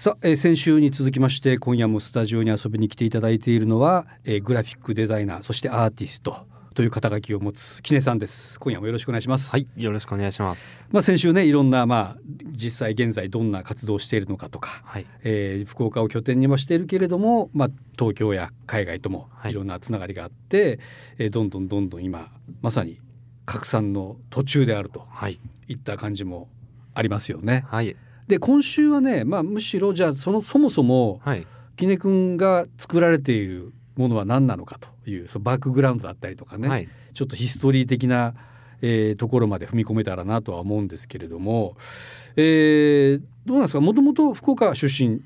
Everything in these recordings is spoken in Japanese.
さあ、えー先週に続きまして今夜もスタジオに遊びに来ていただいているのは、えーグラフィックデザイナーそしてアーティストという肩書きを持つキネさんです。今夜もよろしくお願いします、はい、よろしくお願いします。まあ、先週ねいろんなまあ実際現在どんな活動をしているのかとか、はい、えー福岡を拠点にはしているけれども、まあ、東京や海外ともはい。いろんなつながりがあって、えーどんどんどんどん今まさに拡散の途中であるとはい、いった感じもありますよね。はい、で今週はね、まあ、むしろじゃあそのそもそもはい、きね君が作られているものは何なのかというそのバックグラウンドだったりとかね、はい、ちょっとヒストリー的な、えーところまで踏み込めたらなとは思うんですけれども、えーどうなんですか？もともと福岡出身。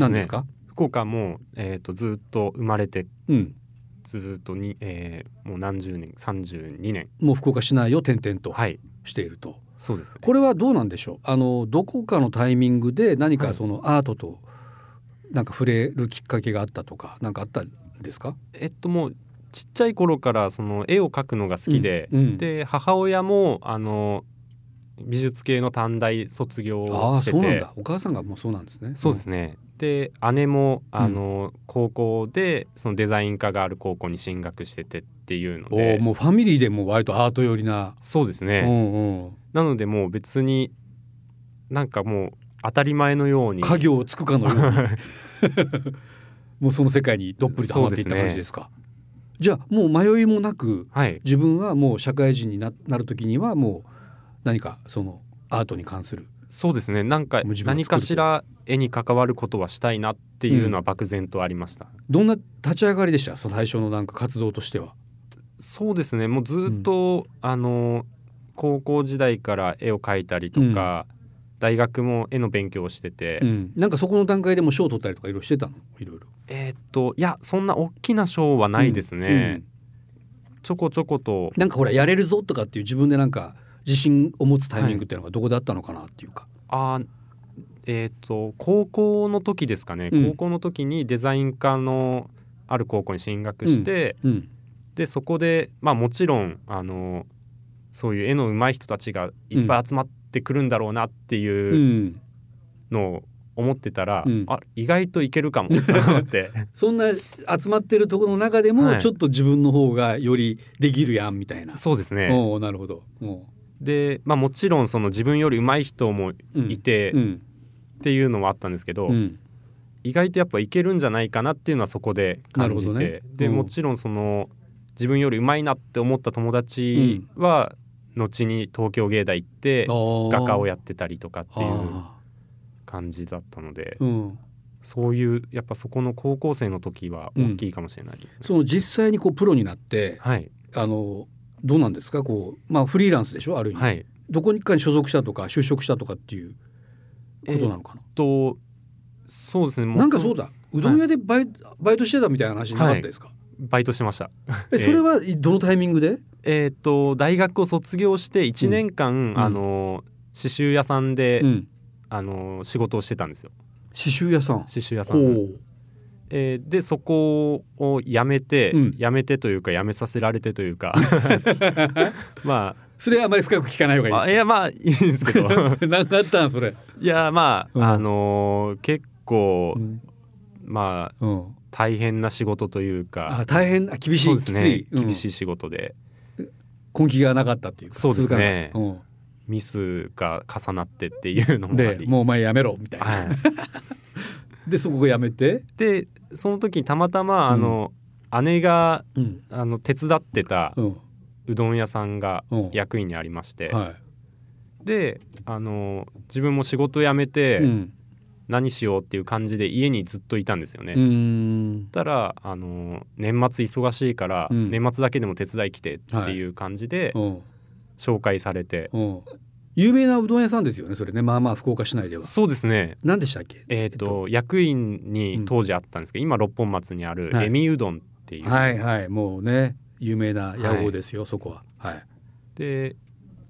なんですか？福岡もえっ、とずっと生まれてうん、ずっとに、えー、もう何十年、三十二年。もう福岡市内を転々とはい、していると、そうですね。これはどうなんでしょう？あのどこかのタイミングで何はい。かそのアートとなんか触れるきっかけがあったとか何かあったんですか？えっともうちっちゃい頃からその絵を描くのが好きで、うんうん。で母親もあの美術系の短大卒業をしてて。そうなんだ、お母さんがもうそうなんですね。そうですね。で姉もあの、高校でそのデザイン科がある高校に進学しててっていうのおでーもうファミリーでも割とアート寄りな、そうですね、うんうん、なのでもう別になんかもう当たり前のように。家業をつくかのように。もうその世界にどっぷりとハマっていった感じですか。じゃあもう迷いもなくはい。自分はもう社会人にななる時にはもう何かそのアートに関する。そうですね。なんか何かしら絵に関わることはしたいなっていうのは漠然とありました、どんな立ち上がりでした？その最初のなんか活動としては。そうですね。もうずっと、あの高校時代から絵を描いたりとか、大学も絵の勉強をしてて、うん、なんかそこの段階でも賞を取ったりとかいろいろしてたの？いろいろ。えーっといやそんな大きな賞はないですね、ちょこちょこと。なんかほらやれるぞとかっていう自分でなんか自信を持つタイミングっていうのがどこであったのかなっていうか。あーえーっと高校の時ですかね、うん。高校の時にデザイン科のある高校に進学して、うんでそこでまあもちろんあのそういう絵の上手い人たちがいっぱい集まってくるんだろうなってういうん。のを思ってたら、うん。あ意外といけるかもって そんな集まってるところの中でもはい。ちょっと自分の方がよりできるやんみたいな。そうですね。おおなるほど。おで、まあ、もちろんその自分より上手い人もうん。いてうん。っていうのもあったんですけど、うん。意外とやっぱいけるんじゃないかなっていうのはそこで感じて、ね。でう。んもちろんその自分より上手いなって思った友達は後に東京芸大行って画家をややってたりとかっていう感じだったのでうん、そういうやっぱそこの高校生の時は大きいかもしれないですね。その実際にこうプロになってはい、あのどうなんですか？こうまあフリーランスでしょ？ある意味、はい、どこにかに所属したとか就職したとかっていうことなのかな、とそうですね。もなんかそうだ。うどん屋でバイ,、バイトしてたみたいな話なかったですか、バイトしてました。え それはどのタイミングで、えー、と大学を卒業して1年間、ん。あの刺繍屋さんで、うん、あの仕事をしてたんですよ。刺繍屋さん。刺繍屋さほん、う。えーでそこを辞めて、うん。辞めてというか辞めさせられてというか。まそれはあまり深く聞かない方あがいいであいやまあいいんですけど。す何かあったんそれ、いやまあ、うん。あのー結構、うん。まあうん、大変な仕事というあか大変あ厳しいですね。厳しい仕事で、根気がなかったっていうかそうですね。ミスが重なってっていうのもあり。でもうお前やめろみたいな、はい。でそこがやめて、でその時にたまたまあの、姉がうん。あの手伝ってたうどん屋さんがうん。役員にありまして、はであの自分も仕事辞めいてうん何しようっていう感じで家にずっといたんですよね。たらあの年末忙しいから、うん。年末だけでも手伝い来てっていう感じでうん。紹介されて、うん。有名なうどん屋さんですよねそれね。まあまあ福岡市内では。そうですね。何でしたっけ？えっ、と、役員に当時あったんですけど、今六本松にあるはい。エミうどんっていう、はいはい。もうね有名な屋号ですよ、そこは。はい、で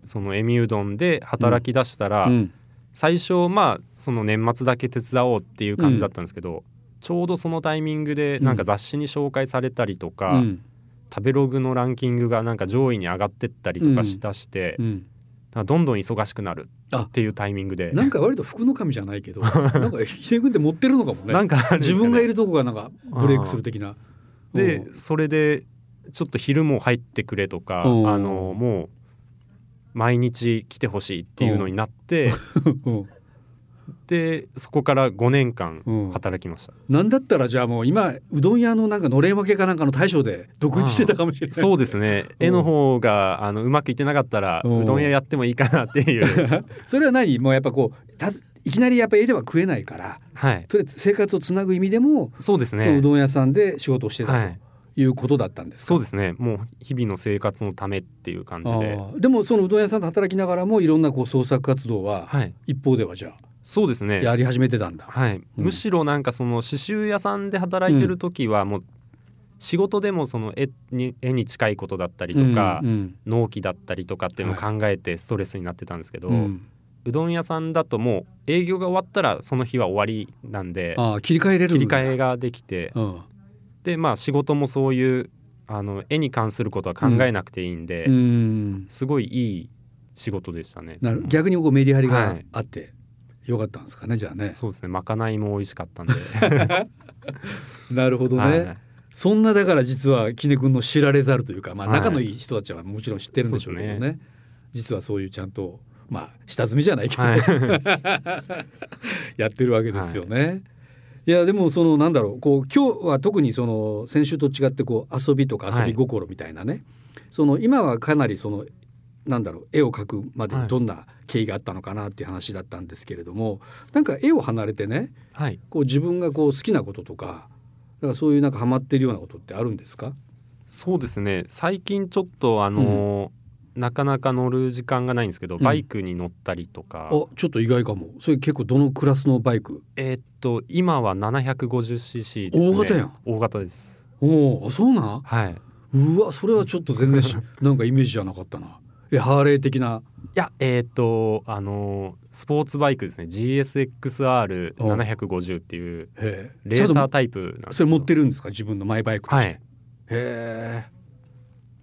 そのエミうどんで働き出したら、うん最初まあその年末だけ手伝おうっていう感じだったんですけど、ちょうどそのタイミングでなんか雑誌に紹介されたりとか、うん。食べログのランキングがなんか上位に上がってったりとかしだして、うん。らどんどん忙しくなるあっていうタイミングで。なんか割と福の神じゃないけど なんか秀君って持ってるのかもね。なんかね。自分がいるとこがなんかブレイクする的な。でうんそれでちょっと昼も入ってくれとかあうん。のもう毎日来てほしいっていうのになってうん。でそこから5年間うん。働きました。なんだったらじゃあもう今うどん屋のなんかのれん分けかなんかの大将で独立してたかもしれない。そうですね。絵の方があのうまくいってなかったらうん。うどん屋やってもいいかなっていう。それは何もうやっぱこうたいきなりやっぱ絵では食えないからはい。とりあえず生活をつなぐ意味でも、そうですね。うどん屋さんで仕事をしてたはい。ということだったんですか、そうですね。もう日々の生活のためっていう感じで。でもそのうどん屋さんで働きながらもいろんなこう創作活動ははい。一方ではじゃそうですね。あやり始めてたんだ。はい、うん。むしろなんかその刺繍屋さんで働いてる時はもう仕事でもその絵に絵に近いことだったりとか、うん納期だったりとかっていうのを考えてストレスになってたんですけど、ううんどん屋さんだともう営業が終わったらその日は終わりなんで切り替えれる切り替え、えができてうんでまあ仕事もそういうあの絵に関することは考えなくていいんで、うん。すごいいい仕事でしたね。逆にこうメリハリがはいあってよかったんですかねじゃあね。そうですね。まかないも美味しかったんで、なるほどね。はい。そんなだから実は杵君の知られざるというか、まあ、はい。仲のいい人たちはもちろん知ってるんでしょうけどね。そうで実はそういうちゃんとまあ下積みじゃないけど、はい。やってるわけですよね。い、やでもそのなんだろうこう今日は特にその先週と違ってこう遊びとか遊び心みたいなね、その今はかなりそのなんだろう絵を描くまでにどんな経緯があったのかなっていう話だったんですけれども、なんか絵を離れてねはい。こう自分がこう好きなこととかだからそういうなんかハマってるようなことってあるんですか？そうですね。最近ちょっとあのーなかなか乗る時間がないんですけど、うん。バイクに乗ったりとか、あちょっと意外かも。それ結構どのクラスのバイク？えーっと今は 750cc ですね。大型やん。大型です。おおそうなん？はい。うわそれはちょっと全然し なんかイメージじゃなかったな。えハーレー的な？いやえーっとあのースポーツバイクですね。GSXR750 っていうレーサータイプなんですとそれ持ってるるんですか？自分のマイバイクとして、はい。へえ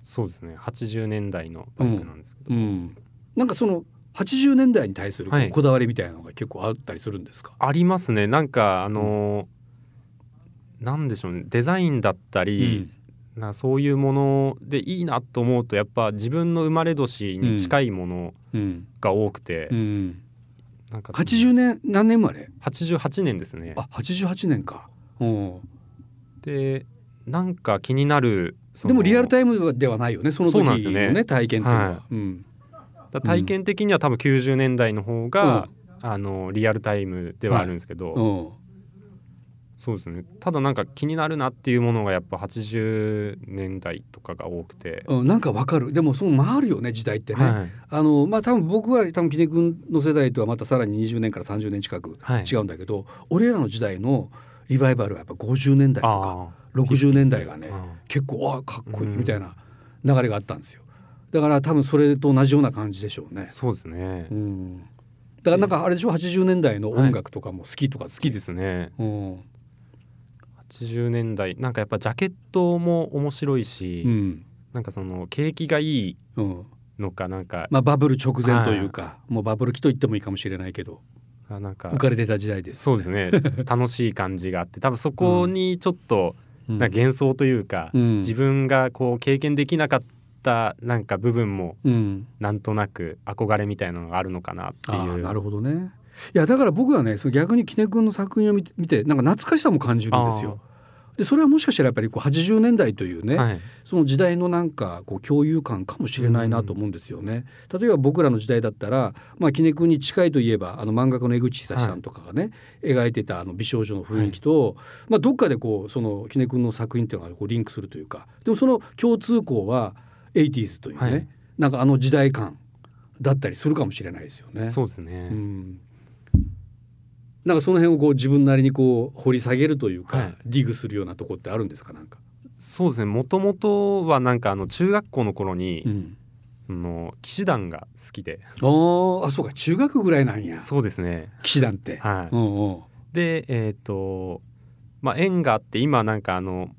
そうですね。80年代のバイクなんですけど、うん。なんかその80年代に対するこだわりみたいなのが結構あったりするんですか、ありますね。なんかあのーなんでしょうね。デザインだったり、なそういうものでいいなと思うとやっぱ自分の生まれ年に近いものうん。うん。が多くて、うん、なんか80年何年生まれ？88年ですね。あ88年か、う。ん、でなんか気になるでもリアルタイムではないよねその時のねね。体験っていうのは、はうん。だ体験的には多分90年代の方が、あのリアルタイムではあるんですけど、うん。そうですね。ただなんか気になるなっていうものがやっぱ80年代とかが多くて、うん、なんかわかる。でもその回るよね時代ってね、はい。あのまあ多分僕は多分杵君の世代とはまたさらに20年から30年近くはい。違うんだけど、俺らの時代のリバイバルはやっぱ50年代とか。あ60年代がねうん結構あかっこいいうんみたいな流れがあったんですよだから多分それと同じような感じでしょうね、そうですね、うん、だからなんかあれでしょ80年代の音楽とかも好きとか好きですねうん、80年代なんかやっぱジャケットも面白いし、うんなんかその景気がいいうんのかなんか、まあ、バブル直前というか、もうバブル期と言ってもいいかもしれないけどあなんか浮かれてた時代です。そうですね楽しい感じがあって多分そこにちょっと、うんな幻想というか、うん。自分がこう経験できなかったなんか部分もうん、なんとなく憧れみたいなのがあるのかなっていう。なるほどね。いやだから僕はねその逆に杵君の作品を見て見てなんか懐かしさも感じるんですよ。でそれはもしかしたらやっぱりこう80年代というね、はい。その時代のなんかこう共有感かもしれないなと思うんですよね。例えば僕らの時代だったら、まあ、杵君に近いといえばあの漫画家の江口久志さんとかがね、描いてたあの美少女の雰囲気と、まあ、どっかでこうその杵君の作品っていうのがこうリンクするというか。でもその共通項は 80s というね、はい。なんかあの時代感だったりするかもしれないですよね。そうですね、うんなんかその辺をこう自分なりにこう掘り下げるというか、はい。ディグするようなとこってあるんですか？なんか。そうですね。もともとはなんかあの中学校の頃に、うん。あの騎士団が好きで。あーあそうか。中学ぐらいなんや。そうですね。騎士団って。はい、うんうん。でえっ、とまあ縁があって今なんかあの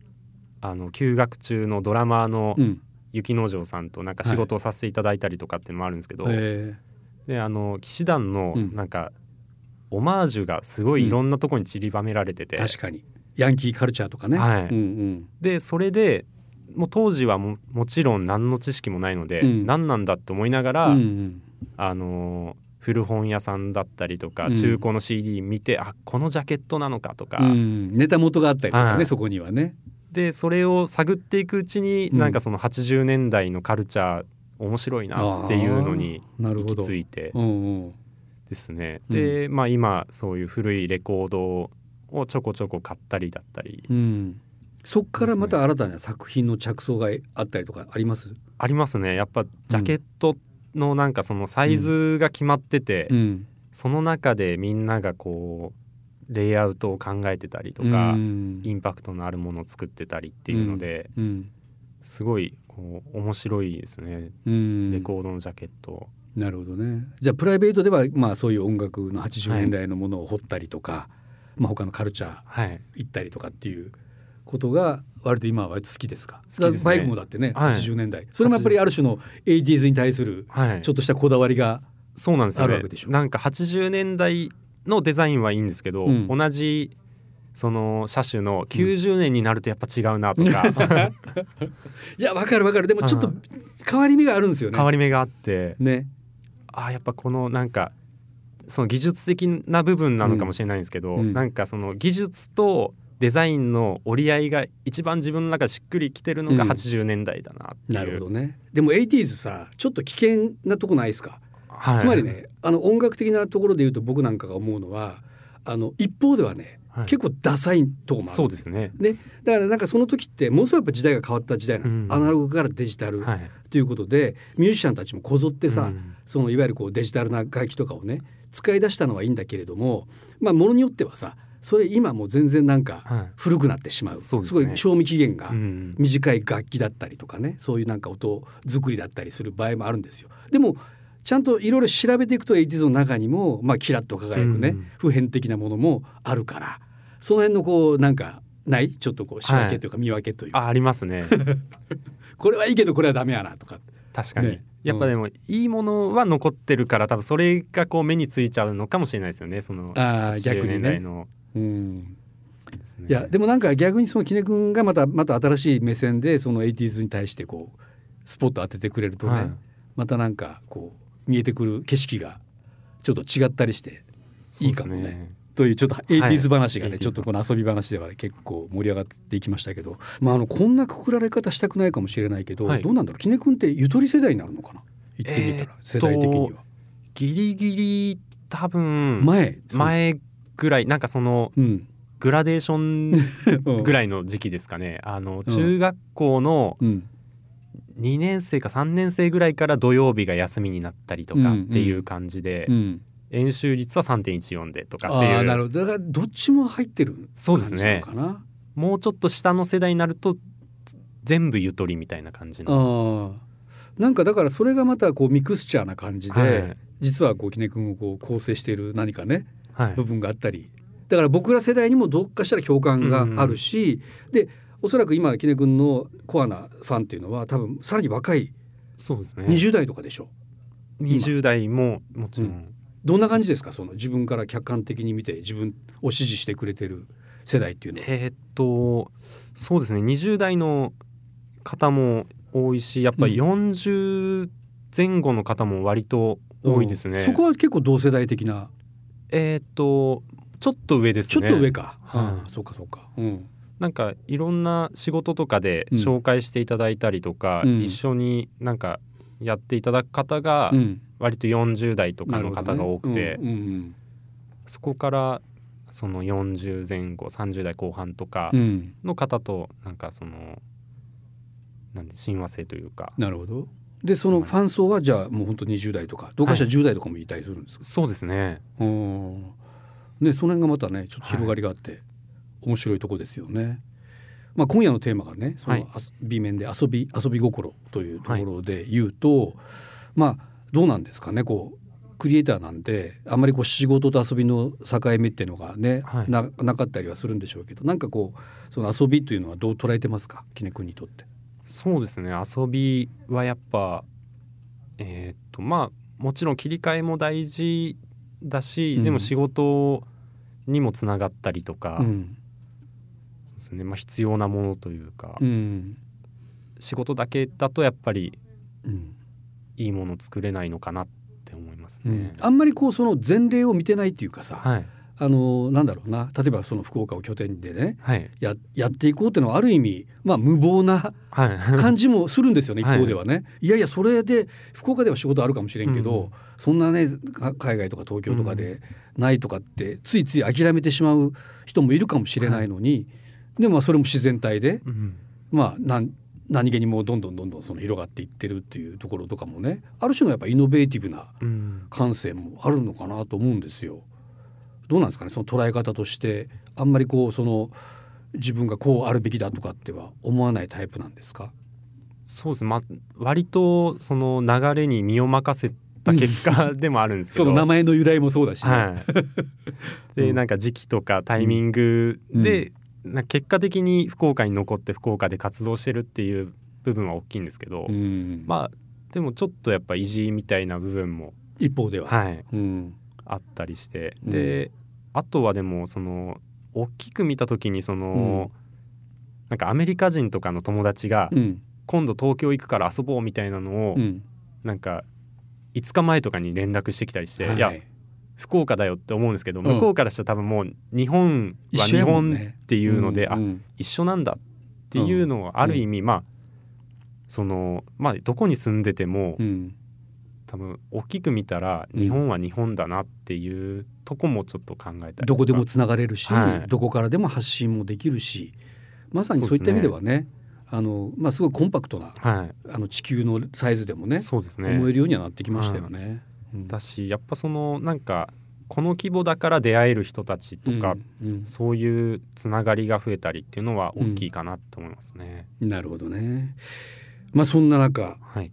あの休学中のドラマーのうん。雪之丞さんとなんか仕事をさせていただいたりとかっていうのもあるんですけど、えであの騎士団のうん。なんか、オマージュがすごいいろんなところに散りばめられてて、確かに。ヤンキーカルチャーとかね、はい。うんうん。でそれでもう当時はももちろん何の知識もないので、うん。何なんだって思いながら、うんうん。あのー古本屋さんだったりとか、うん。中古の CD 見てあこのジャケットなのかとか、うん。ネタ元があったりとかね、はい。そこにはね。でそれを探っていくうちに、うん。なんかその80年代のカルチャー面白いなっていうのに行きなるほど。着いて。うんうんですね、うん。でまあ今そういう古いレコードをちょこちょこ買ったりだったり。うん、そっからまた新たな作品の着想があったりとかあります、ありますね。やっぱジャケットのなんかそのサイズが決まってて、うん。その中でみんながこうレイアウトを考えてたりとか、うん。インパクトのあるものを作ってたりっていうので、うん。すごいこう面白いですね、うん。レコードのジャケット。なるほどね。じゃあプライベートではまあそういう音楽の80年代のものを掘ったりとか、まあ、他のカルチャーはい、行ったりとかっていうことが割と今は好きですか？好きですね。バイクもだってね、はい。80年代。それもやっぱりある種の 80s に対するはい、ちょっとしたこだわりが、そうなんですよ。ねなんか80年代のデザインはいいんですけど、うん。同じその車種の90年になるとやっぱ違うなとか、いやわかるわかる。でもちょっとうん変わり目があるんですよね。変わり目があって。ねあやっぱこのなんかその技術的な部分なのかもしれないんですけど、うん。なんかその技術とデザインの折り合いが一番自分の中でしっくりきてるのがうん。80年代だなっていう、なるほどね。でも 80s さちょっと危険なとこないですか、はい、つまりねあの音楽的なところで言うと僕なんかが思うのはあの一方ではね、はい。結構ダサいとこもあるそうんですね。ね、だからなんかその時ってものすごいやっぱ時代が変わった時代なんです。よ、うん。アナログからデジタルはい。ということでミュージシャンたちもこぞってさ、うん。そのいわゆるこうデジタルな楽器とかをね使い出したのはいいんだけれどもまあものによってはさそれ今もう全然なんかはい。古くなってしまう、そうですね。ごい賞味期限がうん。短い楽器だったりとかねそういうなんか音作りだったりする場合もあるんですよ。でもちゃんといろいろ調べていくと 80s の中にも、まあ、キラッと輝くね、うん。普遍的なものもあるからその辺のこうなんかない？ちょっとこう仕分けというか見分けというか、あありますね。これはいいけどこれはダメやなとか。確かに、ね。やっぱでもいいものは残ってるから多分それがこう目についちゃうのかもしれないですよね。そのあー逆にね。80うん。いやでもなんか逆にその杵君がまたまた新しい目線でその 80s に対してこうスポット当ててくれるとね、はい。またなんかこう見えてくる景色がちょっと違ったりしていいかもね。というちょっと 80s 話がね、80ちょっとこの遊び話では結構盛り上がっていきましたけど、まあ、あのこんなくくられ方したくないかもしれないけど、はい。どうなんだろう？杵君ってゆとり世代になるのかな？言ってみたら、世代的には。ギリギリ多分前前ぐらいなんかそのうん。グラデーション うん。ぐらいの時期ですかね。あの中学校のうん。2年生か3年生ぐらいから土曜日が休みになったりとかっていう感じで、うん、演習率は3.14でとかってああいうなるほど。だからどっちも入ってるそうですね。もうちょっと下の世代になると全部ゆとりみたいな感じの。なんかだからそれがまたこうミクスチャーな感じで、はい。実はこう杵君をこう構成している何かねはい。部分があったり。だから僕ら世代にもどっかしたら共感があるし、でおそらく今杵君のコアなファンっていうのは多分さらに若いそうですね。20代とかでしょ。20代ももちろん、うんどんな感じですか？その自分から客観的に見て自分を支持してくれてる世代っていうのは。えーっとそうですね。20代の方も多いしやっぱり40前後の方も割と多いですね、うん。そこは結構同世代的な？えーっとちょっと上ですちょねっと上か。はい。うんそうかそうか。うん。なんかいろんな仕事とかでうん。紹介していただいたりとか、うん。一緒になんかやっていただく方がうん割と40代とかの方が多くて、なるほどね。うんそこからその40前後30代後半とかうん。うんの方となんかそのなんで親和性というか。なるほど。でそのファン層はじゃあもう本当20代とかどうかしたら10代とかもいたりするんですか、そうですね。うんねその辺がまたねちょっと広がりがあって、面白いとこですよね。まあ、今夜のテーマがねそはい。の B 面で遊び遊び心というところで言うと、まあどうなんですかねこうクリエイターなんであんまりこう仕事と遊びの境目っていうのがね、はい。ななかったりはするんでしょうけどなんかこうその遊びというのはどう捉えてますか？杵君にとって。そうですね。遊びはやっぱえーっとまあもちろん切り替えも大事だし、うん。でも仕事にもつながったりとか、うん。ですね。まあ、必要なものというか、うん。仕事だけだとやっぱりうんいいもの作れないのかなって思いますね。うん。あんまりこうその前例を見てないっていうかさ、はい。あのなんだろうな。例えばその福岡を拠点でねはい。ややっていこうっていうのはある意味まあ無謀なはい。感じもするんですよね はい。一方ではね、い、やいやそれで福岡では仕事あるかもしれんけど、うん。そんなねか海外とか東京とかでないとかってついつい諦めてしまう人もいるかもしれないのに、でもまあそれも自然体でうん。まあ何何気にもうどんどんどんどんその広がっていってるっていうところとかもねある種のやっぱイノベーティブなうん。感性もあるのかなと思うんですよ。どうなんですかねその捉え方としてあんまりこうその自分がこうあるべきだとかっては思わないタイプなんですか？そうですね、まあ、割とその流れに身を任せた結果 でもあるんですけど。その名前の由来もそうだしね、はい、で、うん。なんか時期とかタイミングで、な結果的に福岡に残って福岡で活動してるっていう部分は大きいんですけど、うん。まあでもちょっとやっぱ意地みたいな部分も、一方では、はい、うん。あったりしてうん。で、あとはでもその大きく見た時にその、なんかアメリカ人とかの友達がうん。今度東京行くから遊ぼうみたいなのを、うん。なんか5日前とかに連絡してきたりして、はい。いや福岡だよって思うんですけど、ん。向こうからしたら多分もう日本は日本っていうので、あうんうん。一緒なんだっていうのはある意味、まあそのまあどこに住んでても、うん。多分大きく見たらうん日本は日本だなっていうとこもちょっと考えたりどこでもつながれるし、はい。どこからでも発信もできるしまさにそういった意味ではねあの、まあ、すごいコンパクトなはあの地球のサイズでもねい、そうですね。思えるようにはなってきましたよね。うんだしやっぱそのなんかこの規模だから出会える人たちとか、うんうんそういうつながりが増えたりっていうのは大きいかなと思いますね。なるほどね。まあそんな中、はい、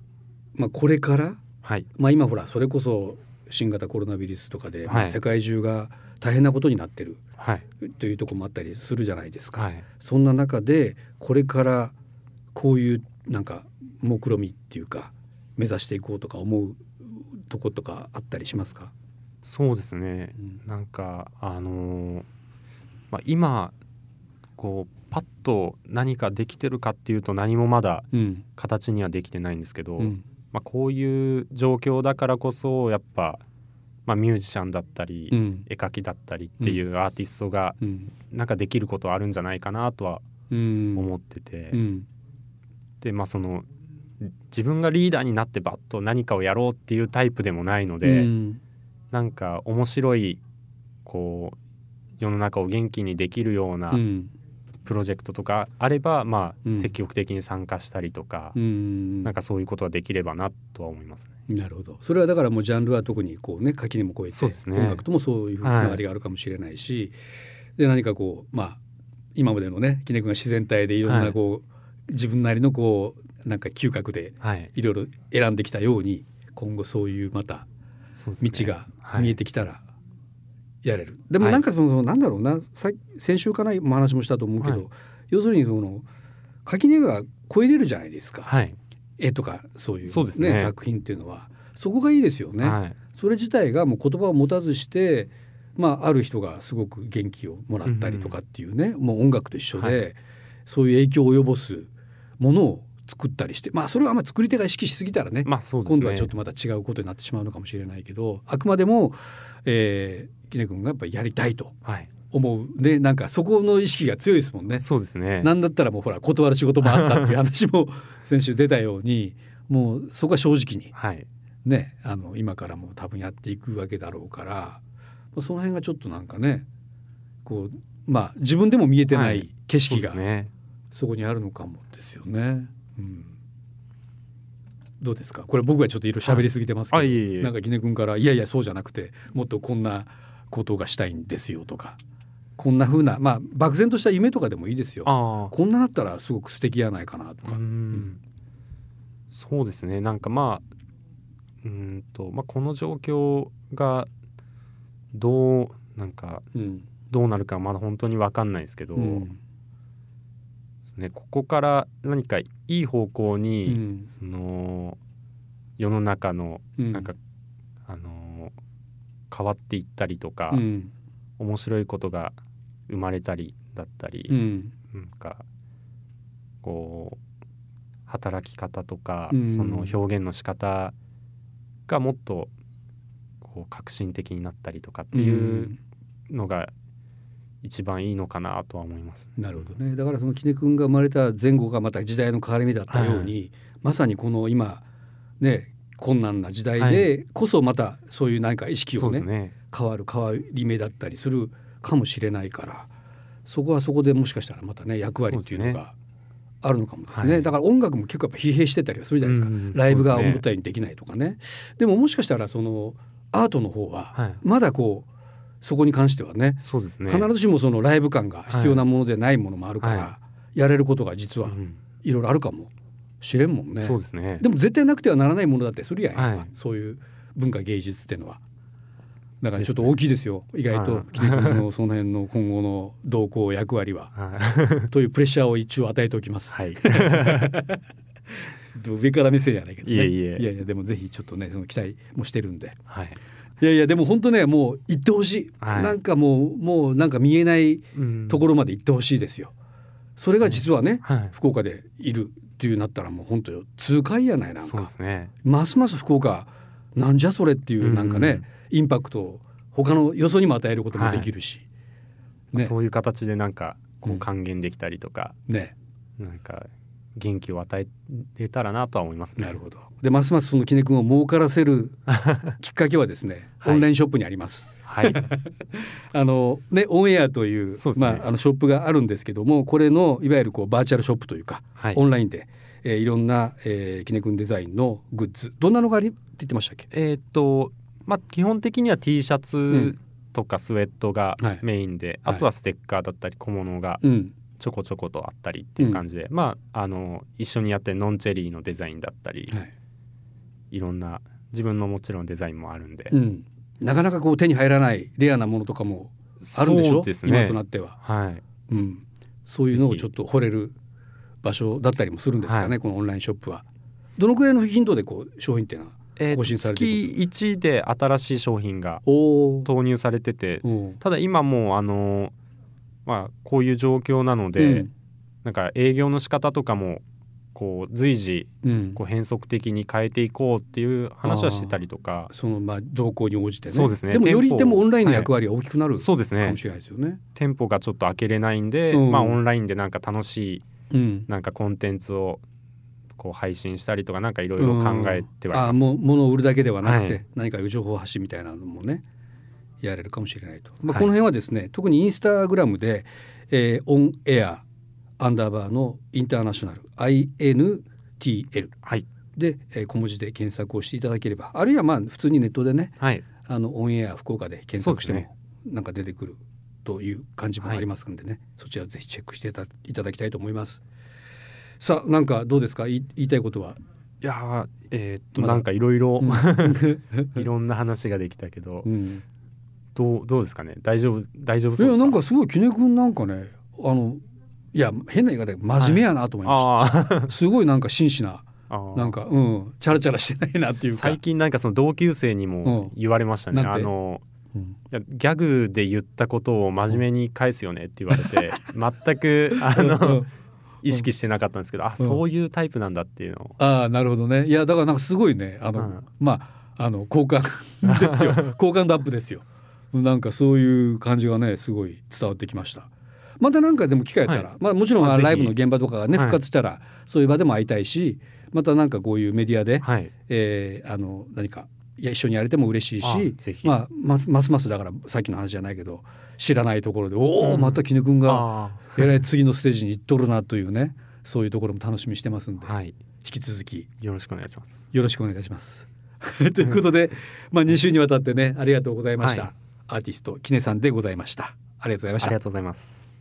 まあ、これから、はい、まあ、今ほらそれこそ新型コロナウイルスとかで、まあはい世界中が大変なことになってるはい、というところもあったりするじゃないですか。はい。そんな中でこれからこういうなんか目論みっていうか目指していこうとか思うとことかあったりしますか？そうですね。うん。なんかあのーまあ今こうパッと何かできてるかっていうと何もまだうん。形にはできてないんですけど、うん。まあこういう状況だからこそやっぱまあミュージシャンだったり、うん。絵描きだったりっていうアーティストがうん。なんかできることあるんじゃないかなとはうん。思ってて、うん。でまあその自分がリーダーになってバッと何かをやろうっていうタイプでもないので、うんなんか面白いこう世の中を元気にできるようなうん。プロジェクトとかあれば、まうん。あ積極的に参加したりとか、うんなんかそういうことはできればなとは思いますね。なるほど。それはだからもうジャンルは特にこうね垣根も越えてね。音楽ともそういうふうにつながりがあるかもしれないし、で何かこうまあ今までのね木根君が自然体でいろんはないこう、自分なりのこうなんか嗅覚ではい、いろいろ選んできたように今後そういうまた道がはい。見えてきたらやれる、でもなんかその、なんだろうなさ先週かなお話もしたと思うけど、はい。要するにその垣根が超えれるじゃないですか、はい、絵とかそういう,、そうですね。作品っていうのは。そこがいいですよね。はい、それ自体がもう言葉を持たずして、まあ、ある人がすごく元気をもらったりとかっていうね、もう音楽と一緒で、はい。そういう影響を及ぼすものを作ったりしてまあそれはあんまり作り手が意識しすぎたらね,、まあそうですね。今度はちょっとまた違うことになってしまうのかもしれないけどあくまでも、えー、キネ君がやっぱりやりたいとはい、思うでなんかそこの意識が強いですもんね。そうですね。なんだったらもうほら断る仕事もあったっていう話も 先週出たようにもうそこは正直にはい、ね、あの今からも多分やっていくわけだろうからまあその辺がちょっとなんかねこうまあ自分でも見えてなはいい景色が。そこにあるのかもですよね。うん、どうですか？これ僕がちょっといろいろ喋りすぎてますけど、あいえいえ。なんかギネ君から「いやいやそうじゃなくてもっとこんなことがしたいんですよ」とかこんな風なまあ漠然とした夢とかでもいいですよ。こんなだったらすごく素敵やないかなとか。うん。そうですね。なんかまあうーんと、まあ、この状況がどうなんかうん。どうなるかまだ本当に分かんないですけど、うんねここから何かいい方向うに、ん。その世の中のうん。なんか、あの変わっていったりとか、うん。面白いことが生まれたりだったり、うん。なんかこう働き方とか、うん。その表現の仕方がもっとこう革新的になったりとかっていうのが一番いいのかなとは思います。なるほどね。だからその杵君が生まれた前後がまた時代の変わり目だったように、まさにこの今ね困難な時代でこそまたそういう何か意識をねですね。変わる変わり目だったりするかもしれないからそこはそこでもしかしたらまたね役割っていうのがあるのかもですね。はい。だから音楽も結構やっぱ疲弊してたりはするじゃないですか、うんライブが思ったようにできないとかね。でももしかしたらそのアートの方ははい。まだこうそこに関してはねそうですね。必ずしもそのライブ感が必要なものでないものもあるから、はやれることが実はうんいろいろあるかもしれんもんね。そうですね。でも絶対なくてはならないものだってするやん、はいそういう文化芸術っていうのは。だからちょっと大きいですよ意外と君のその辺の今後の動向役割ははい。というプレッシャーを一応与えておきます。はい。上から目線やないけどねいえいえやいやでもぜひちょっとねその期待もしてるんではい。いやいやでも本当ねもう行ってほしい、はい。なんかもうもうなんか見えないうんところまで行ってほしいですよ。それが実はね、はい。福岡でいるっていうなったらもう本当よ痛快やないなんか。ね。ますます福岡なんじゃそれっていうなんかね、うんインパクトを他のよそにも与えることもできるし、ね。そういう形でなんかこうん。う還元できたりとか、ね。なんか元気を与えてたらなとは思いますね。なるほど。でますますその杵君を儲からせる きっかけはですね、はい。オンラインショップにあります。はい。あのねオンエアというそうね。まああのショップがあるんですけどもこれのいわゆるこうバーチャルショップというか、はい。オンラインで、えーいろんな、えー、杵君デザインのグッズ。どんなのがありって言ってましたっけ？えーっとまあ基本的には T シャツとかスウェットがはい。メインで、はい。あとはステッカーだったり小物がうんちょこちょことあったりっていう感じで、まああの一緒にやってるノンチェリーのデザインだったり、はい。いろんな自分のもちろんデザインもあるんで、うん、なかなかこう手に入らないレアなものとかもあるんでしょ？そうです今ねとなっては、はい。うん、そういうのをちょっと掘れる場所だったりもするんですかね、はい。このオンラインショップは。どのくらいの頻度でこう商品っていうのはえー更新されていく月1で新しい商品が投入されててただ今もうあのまあこういう状況なので、うん。なんか営業の仕方とかもこう随時うん。こう変則的に変えていこうっていう話はしてたりとか。そのまあ動向に応じてね。そうですね。でもよりでもオンラインの役割は大きくなるそうですね。かもしれないですよね。店舗がちょっと開けれないんで、うん。まあオンラインでなんか楽しいうん。なんかコンテンツをこう配信したりとかなんかいろいろ考えてうんあはいます。もう物を売るだけではなくて、はい。何か情報発信みたいなのもねやれるかもしれないと、まあ、はいこの辺はですね、特にインスタグラムで、えーオンエアアンダーバーのインターナショナル INTL はい。で、えー小文字で検索をしていただければあるいはまあ普通にネットでねはい。あのオンエア福岡で検索しても、なんか出てくるという感じもありますんでね、そちらぜひチェックしていただきたいと思います。さあなんかどうですか？言いたいことは？いやーえーっとなんかいろいろうん。いろんな話ができたけど、うんどうどうですかね？大丈夫大丈夫いそうですか？やなんかすごい杵君なんかねあのいや変な言い方で真面目やなと思いました、あー。すごいなんか真摯ななんかうんチャラチャラしてないなっていうか。最近なんかその同級生にも言われましたね、うんあのうん。いやギャグで言ったことを真面目に返すよねって言われて 全くあの、うん意識してなかったんですけどあそういうタイプなんだっていうのを、ああなるほどね。いやだからなんかすごいねあの、うん。まああの好感 ですよ。好感度アップですよなんかそういう感じがねすごい伝わってきました。またなんかでも機会やったら、はい。まあもちろんライブの現場とかがねはい。復活したら、そういう場でも会いたいしまたなんかこういうメディアで、はい。えーあの何か一緒にやれても嬉しいあしまあ、ますますますだからさっきの話じゃないけど知らないところでおお、うん。また絹君があえらい次のステージに行っとるなというねそういうところも楽しみにしてますんで、ーはい。引き続き。よろしくお願いします。よろしくお願いします。ということで、まあ、2週にわたってねありがとうございました、はいアーティストキネさんでございました。ありがとうございました。ありがとうございます。